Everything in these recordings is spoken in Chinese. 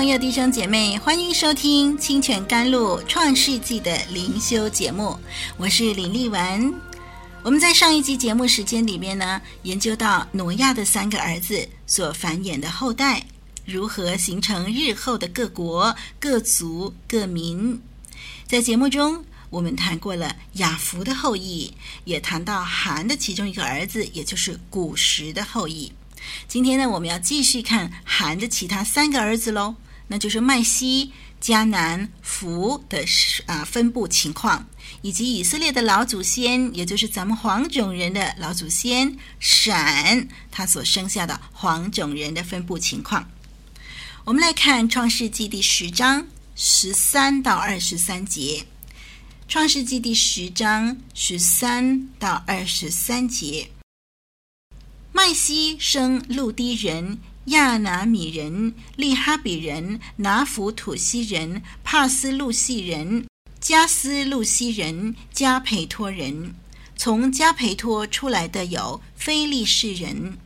朋友、弟兄姐妹，欢迎收听《清泉甘露创世纪》的灵修节目，我是李丽文。我们在上一集节目时间里面呢，研究到挪亚的三个儿子所繁衍的后代，如何形成日后的各国、各族、各民。在节目中，我们谈过了雅弗的后裔，也谈到含的其中一个儿子，也就是古实的后裔。今天呢，我们要继续看含的其他三个儿子喽，那就是麦西、迦南、弗的啊分布情况，以及以色列的老祖先，也就是咱们黄种人的老祖先闪，他所生下的黄种人的分布情况。我们来看创世纪第十章十三到二十三节，创世纪第十章十三到二十三节。麦西生路低人、亚拿米人、利哈比人、拿弗土西人、帕斯路西人、加斯路西人、加培托人。从加培托出来的有非利士人。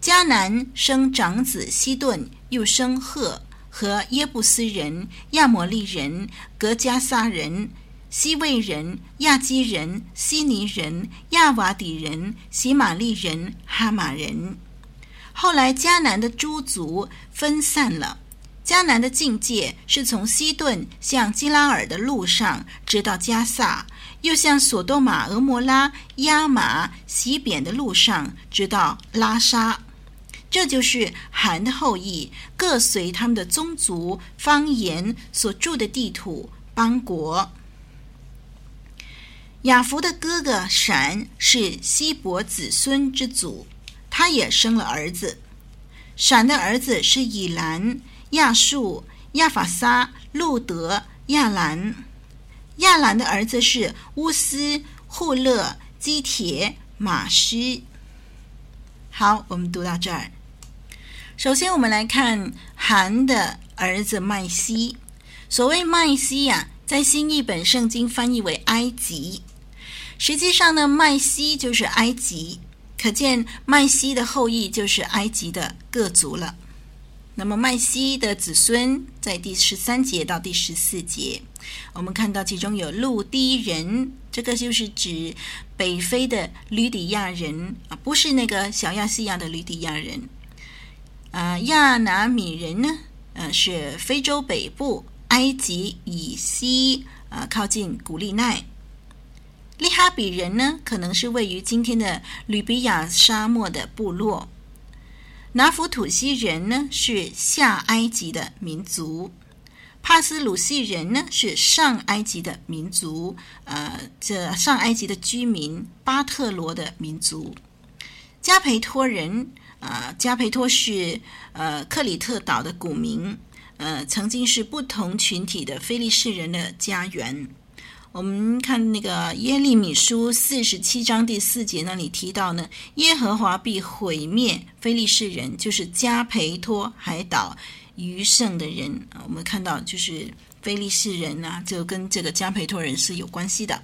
迦南生长子西顿，又生赫和耶布斯人、亚摩利人、格加撒人。西魏人、亚基人、希尼人、亚瓦底人、喜玛利人、哈马人。后来迦南的诸族分散了。迦南的境界是从西顿向基拉尔的路上，直到加萨；又向索多玛、俄摩拉、亚玛、西扁的路上，直到拉沙。这就是含的后裔，各随他们的宗族、方言所住的地土、邦国。雅弗的哥哥闪是希伯子孙之祖，他也生了儿子。闪的儿子是以兰、亚述、亚法撒、路德、亚兰。亚兰的儿子是乌斯、户勒、基帖、玛施。好，我们读到这儿。首先，我们来看含的儿子麦西。所谓麦西呀、在新译本圣经翻译为埃及。实际上呢，麦西就是埃及，可见麦西的后裔就是埃及的各族了。那么麦西的子孙在第十三节到第十四节，我们看到其中有路堤人，这个就是指北非的吕底亚人啊，不是那个小亚细亚的吕底亚人。啊，亚拿米人呢，呃，是非洲北部埃及以西啊，靠近古利奈。利哈比人呢，可能是位于今天的吕比亚沙漠的部落。拿弗土西人呢，是下埃及的民族。帕斯鲁西人呢，是上埃及的民族。呃，这上埃及的居民，巴特罗的民族。加培托人，呃，加培托是呃克里特岛的古名，呃，曾经是不同群体的菲利士人的家园。我们看那个耶利米书四十七章第四节那里提到呢，耶和华必毁灭非利士人，就是加培托海岛余剩的人啊。我们看到就是非利士人啊，就跟这个加培托人是有关系的。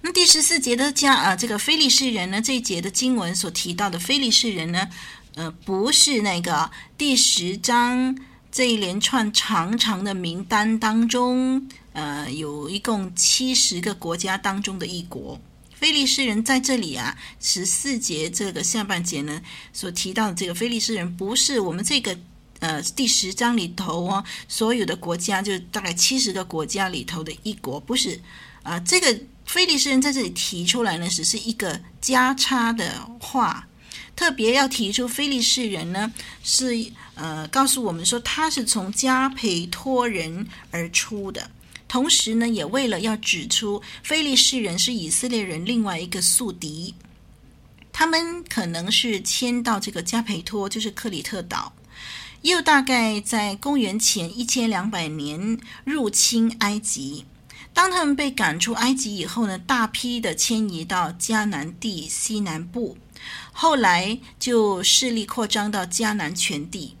那第十四节的加啊，这个非利士人呢，这一节的经文所提到的非利士人呢，呃，不是那个第十章这一连串长长的名单当中。呃，有一共七十个国家当中的一国，非利士人在这里啊，十四节这个下半节呢，所提到的这个非利士人，不是我们这个呃第十章里头哦，所有的国家就大概七十个国家里头的一国，不是啊，呃，这个非利士人在这里提出来呢，只是一个加插的话，特别要提出非利士人呢，是呃告诉我们说他是从加培托人而出的。同时呢，也为了要指出非利士人是以色列人另外一个宿敌。他们可能是迁到这个加培托，就是克里特岛，又大概在公元前一千两百年入侵埃及。当他们被赶出埃及以后呢，大批的迁移到迦南地西南部，后来就势力扩张到迦南全地。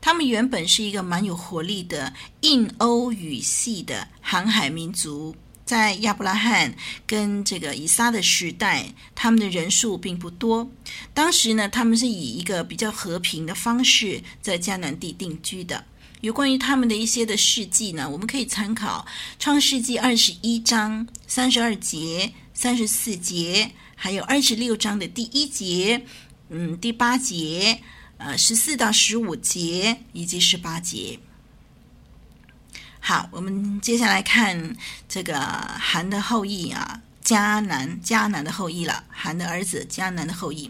他们原本是一个蛮有活力的印欧语系的航海民族，在亚伯拉罕跟这个以撒的时代，他们的人数并不多。当时呢，他们是以一个比较和平的方式在迦南地定居的。有关于他们的一些的事迹呢，我们可以参考《创世纪》二十一章三十二节、三十四节，还有二十六章的第一节、嗯，第八节、呃，十四到十五节以及十八节。好，我们接下来看这个韩的后裔啊，迦南，迦南的后裔了，韩的儿子，迦南的后裔。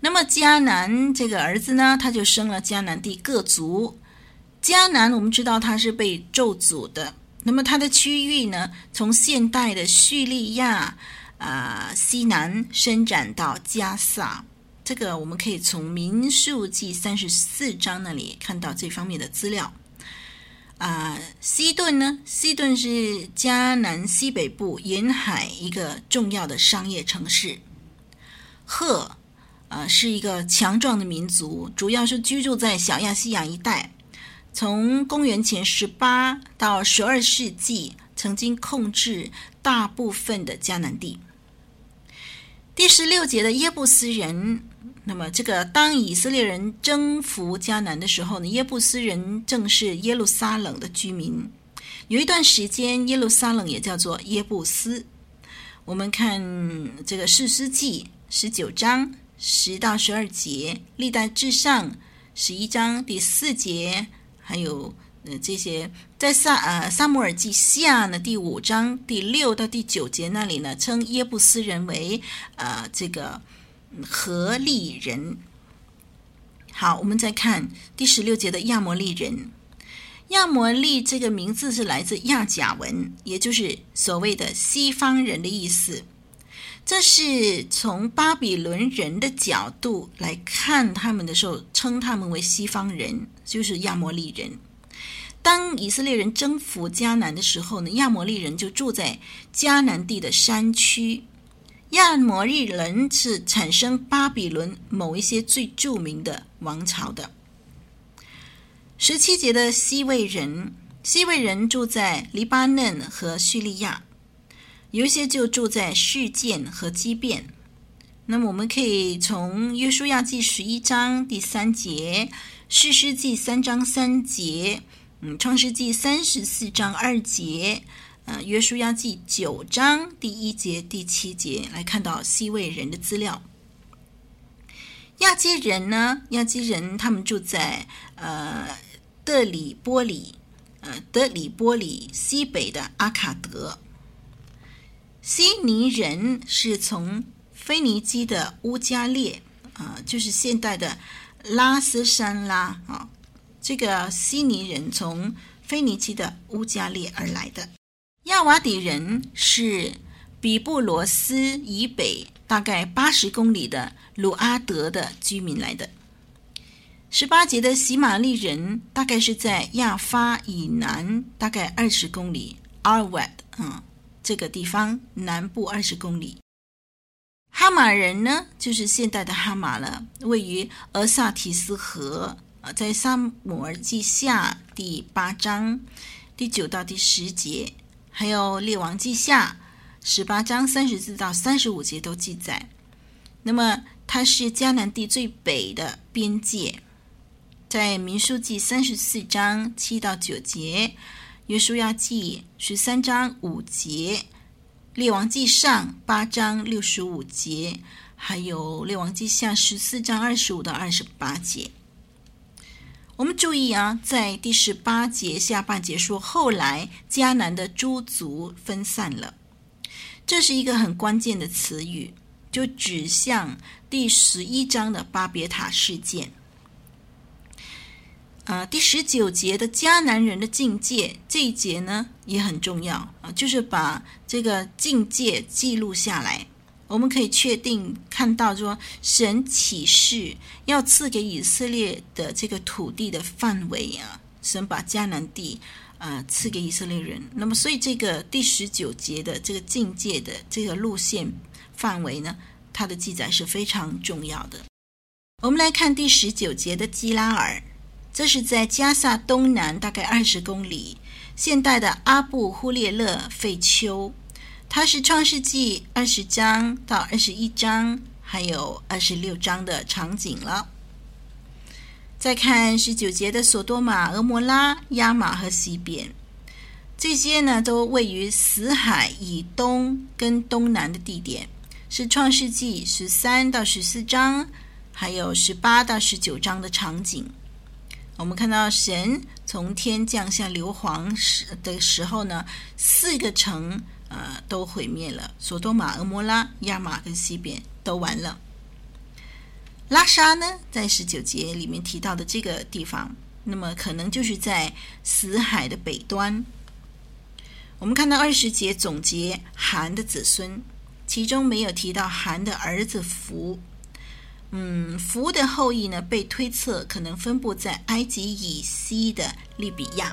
那么迦南这个儿子呢，他就生了迦南地各族。迦南，我们知道他是被咒诅的。那么他的区域呢，从现代的叙利亚啊、西南伸展到加萨。这个我们可以从民数记三十四章那里看到这方面的资料。啊、西顿呢？西顿是迦南西北部沿海一个重要的商业城市。赫，啊、呃，是一个强壮的民族，主要是居住在小亚细亚一带。从公元前十八到十二世纪，曾经控制大部分的迦南地。第十六节的耶布斯人，那么这个当以色列人征服迦南的时候呢，耶布斯人正是耶路撒冷的居民。有一段时间，耶路撒冷也叫做耶布斯。我们看这个士师记十九章十到十二节，历代志上十一章第四节。还有呃这些在撒呃撒母耳记下呢，第五章第六到第九节那里呢，称耶布斯人为呃这个何利人。好，我们再看第十六节的亚摩利人。亚摩利这个名字是来自亚甲文，也就是所谓的西方人的意思。这是从巴比伦人的角度来看他们的时候，称他们为西方人，就是亚摩利人。当以色列人征服迦南的时候呢，亚摩利人就住在迦南地的山区。亚摩利人是产生巴比伦某一些最著名的王朝的。十七节的西魏人，西魏人住在黎巴嫩和叙利亚。有一些就住在示剑和基遍，那么我们可以从约书亚记十一章第三节、士师记三章三节、嗯，创世纪三十四章二节、呃，约书亚记九章第一节、第七节来看到西魏人的资料。亚基人呢？亚基人他们住在呃德里波里，呃德里波里西北的阿卡德。西尼人是从腓尼基的乌加列啊，就是现代的拉斯山拉啊，这个悉尼人从腓尼基的乌加列而来的。亚瓦底人是比布罗斯以北大概八十公里的鲁阿德的居民来的。十八节的喜玛利人大概是在亚发以南大概二十公里，阿尔瓦德啊。这个地方南部二十公里，哈马人呢，就是现代的哈马了，位于俄萨提斯河啊，在撒母耳记下第八章第九到第十节，还有列王记下十八章三十四到三十五节都记载。那么它是迦南地最北的边界，在民数记三十四章七到九节。约书亚记十三章五节，列王记上八章六十五节，还有列王记下十四章二十五到二十八节。我们注意啊，在第十八节下半节说，后来迦南的诸族分散了，这是一个很关键的词语，就指向第十一章的巴别塔事件。啊，第十九节的迦南人的境界这一节呢也很重要啊，就是把这个境界记录下来。我们可以确定看到说，神启示要赐给以色列的这个土地的范围啊，神把迦南地啊、赐给以色列人。那么，所以这个第十九节的这个境界的这个路线范围呢，它的记载是非常重要的。我们来看第十九节的基拉尔，这是在加萨东南大概二十公里，现代的阿布忽列勒废丘。它是创世纪二十章到二十一章，还有二十六章的场景了。再看十九节的索多玛、俄摩拉、亚玛和西边，这些呢都位于死海以东跟东南的地点，是创世纪十三到十四章，还有十八到十九章的场景。我们看到神从天降下硫磺时的时候呢，四个城。呃，都毁灭了。索多玛、俄摩拉、亚玛跟西边都完了。拉沙呢，在十九节里面提到的这个地方，那么可能就是在死海的北端。我们看到二十节总结韩的子孙，其中没有提到韩的儿子福。嗯，福的后裔呢，被推测可能分布在埃及以西的利比亚。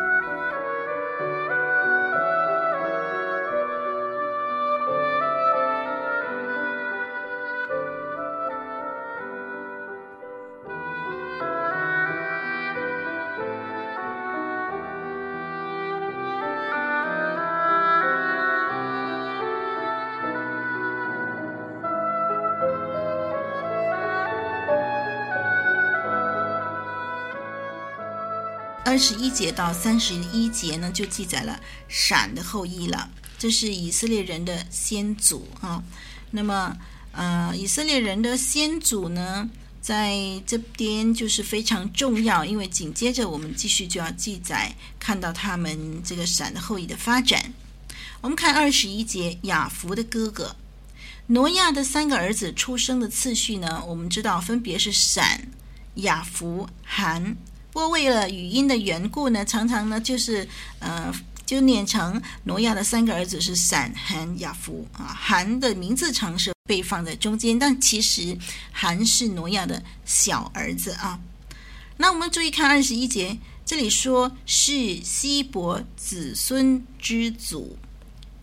二十一节到三十一节呢，就记载了闪的后裔了。这是以色列人的先祖啊。那么，呃，以色列人的先祖呢，在这边就是非常重要，因为紧接着我们继续就要记载，看到他们这个闪的后裔的发展。我们看二十一节，雅弗的哥哥挪亚的三个儿子出生的次序呢，我们知道分别是闪、雅弗、含。不过为了语音的缘故呢，常常呢就是呃就念成挪亚的三个儿子是闪、含、雅弗啊。含的名字常是被放在中间，但其实含是挪亚的小儿子啊。那我们注意看二十一节，这里说是希伯子孙之祖，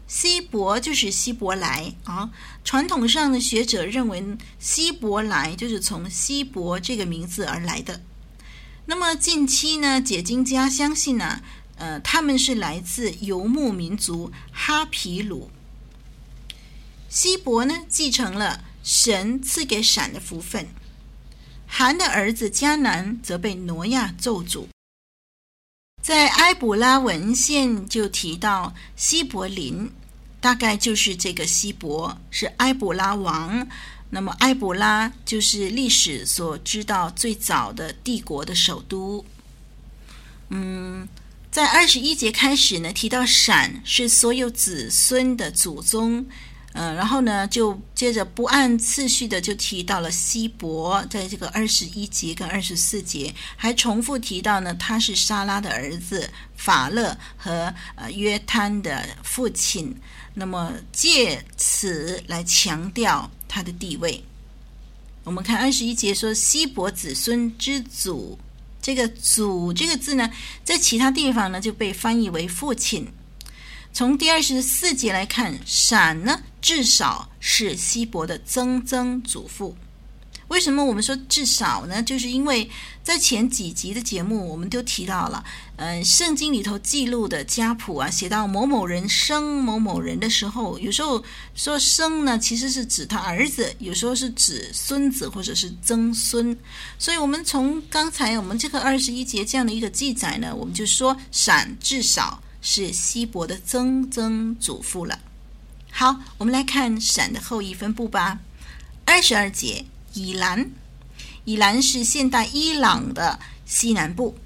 希伯就是希伯来啊。传统上的学者认为希伯来就是从希伯这个名字而来的。那么近期呢，解经家相信呢，呃，他们是来自游牧民族哈皮鲁。希伯呢，继承了神赐给闪的福分，含的儿子迦南则被挪亚咒诅。在埃卜拉文献就提到希伯林，大概就是这个希伯是埃卜拉王。那么，埃博拉就是历史所知道最早的帝国的首都。嗯，在二十一节开始呢，提到闪是所有子孙的祖宗。嗯，然后呢，就接着不按次序的就提到了希伯，在这个二十一节跟二十四节，还重复提到呢，他是撒拉的儿子法勒和呃约坦的父亲。那么借此来强调。他的地位，我们看二十一节说西伯子孙之祖，这个“祖”这个字呢，在其他地方呢就被翻译为父亲。从第二十四节来看，闪呢至少是西伯的曾曾祖父。为什么我们说至少呢？就是因为在前几集的节目，我们都提到了，嗯，圣经里头记录的家谱啊，写到某某人生某某人的时候，有时候说生呢，其实是指他儿子，有时候是指孙子或者是曾孙。所以，我们从刚才我们这个二十一节这样的一个记载呢，我们就说闪至少是希伯的曾曾祖父了。好，我们来看闪的后裔分布吧。二十二节。以兰，以兰是现代伊朗的西南部。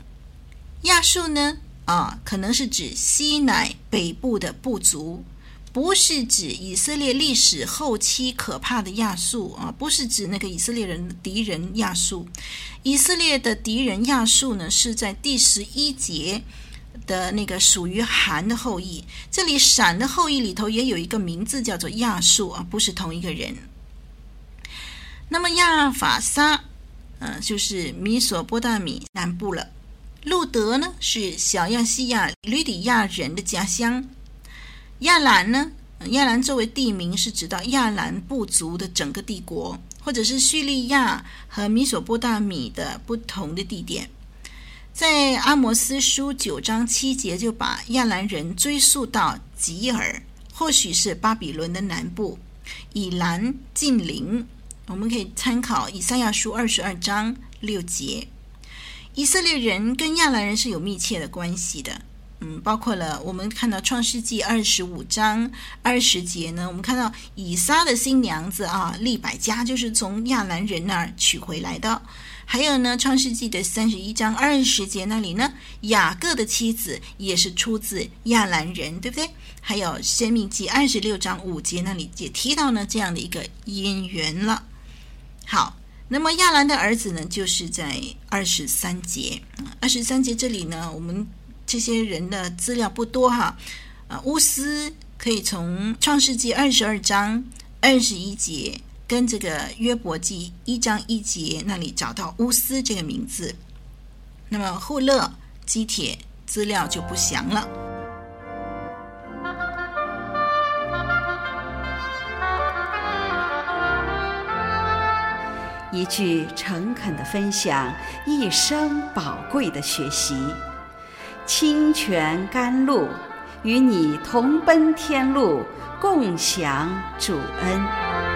亚述呢？啊，可能是指西乃北部的部族，不是指以色列历史后期可怕的亚述啊，不是指那个以色列人敌人亚述。以色列的敌人亚述呢，是在第十一节的那个属于韩的后裔。这里闪的后裔里头也有一个名字叫做亚述啊，不是同一个人。那么亚法沙，嗯、呃，就是米索波大米南部了。路德呢，是小亚细亚吕底亚人的家乡。亚兰呢，亚兰作为地名是指到亚兰部族的整个帝国，或者是叙利亚和米索波大米的不同的地点。在阿摩斯书九章七节就把亚兰人追溯到吉尔，或许是巴比伦的南部，以兰近邻。我们可以参考以赛亚书二十二章六节。以色列人跟亚兰人是有密切的关系的，嗯，包括了我们看到创世纪二十五章二十节呢，我们看到以撒的新娘子啊，利百加就是从亚兰人那儿娶回来的。还有呢，创世纪的三十一章二十节那里呢，雅各的妻子也是出自亚兰人，对不对？还有《申命记》二十六章五节那里也提到呢这样的一个姻缘了。好。那么亚兰的儿子呢，就是在二十三节。二十三节这里呢，我们这些人的资料不多哈。啊，乌斯可以从创世纪二十二章二十一节跟这个约伯记一章一节那里找到乌斯这个名字。那么户勒、基帖资料就不详了。一句诚恳的分享，一生宝贵的学习。清泉甘露，与你同奔天路，共享主恩。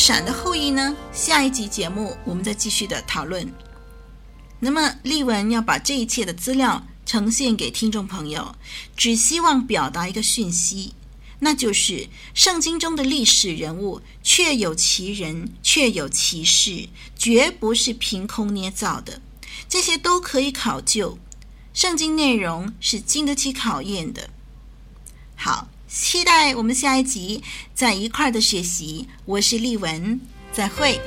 闪的后裔呢？下一集节目我们再继续的讨论。那么丽文要把这一切的资料呈现给听众朋友，只希望表达一个讯息，那就是圣经中的历史人物确有其人，确有其事，绝不是凭空捏造的，这些都可以考究。圣经内容是经得起考验的。好。期待我们下一集在一块儿的学习。我是丽文，再会。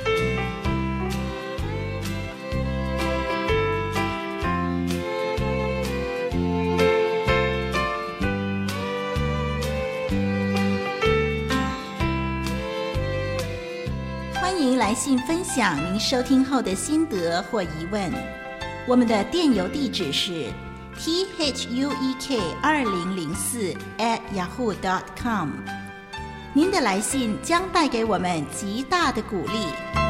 欢迎来信分享您收听后的心得或疑问。我们的电邮地址是。T h u e k 二零零四 at yahoo dot com，您的来信将带给我们极大的鼓励。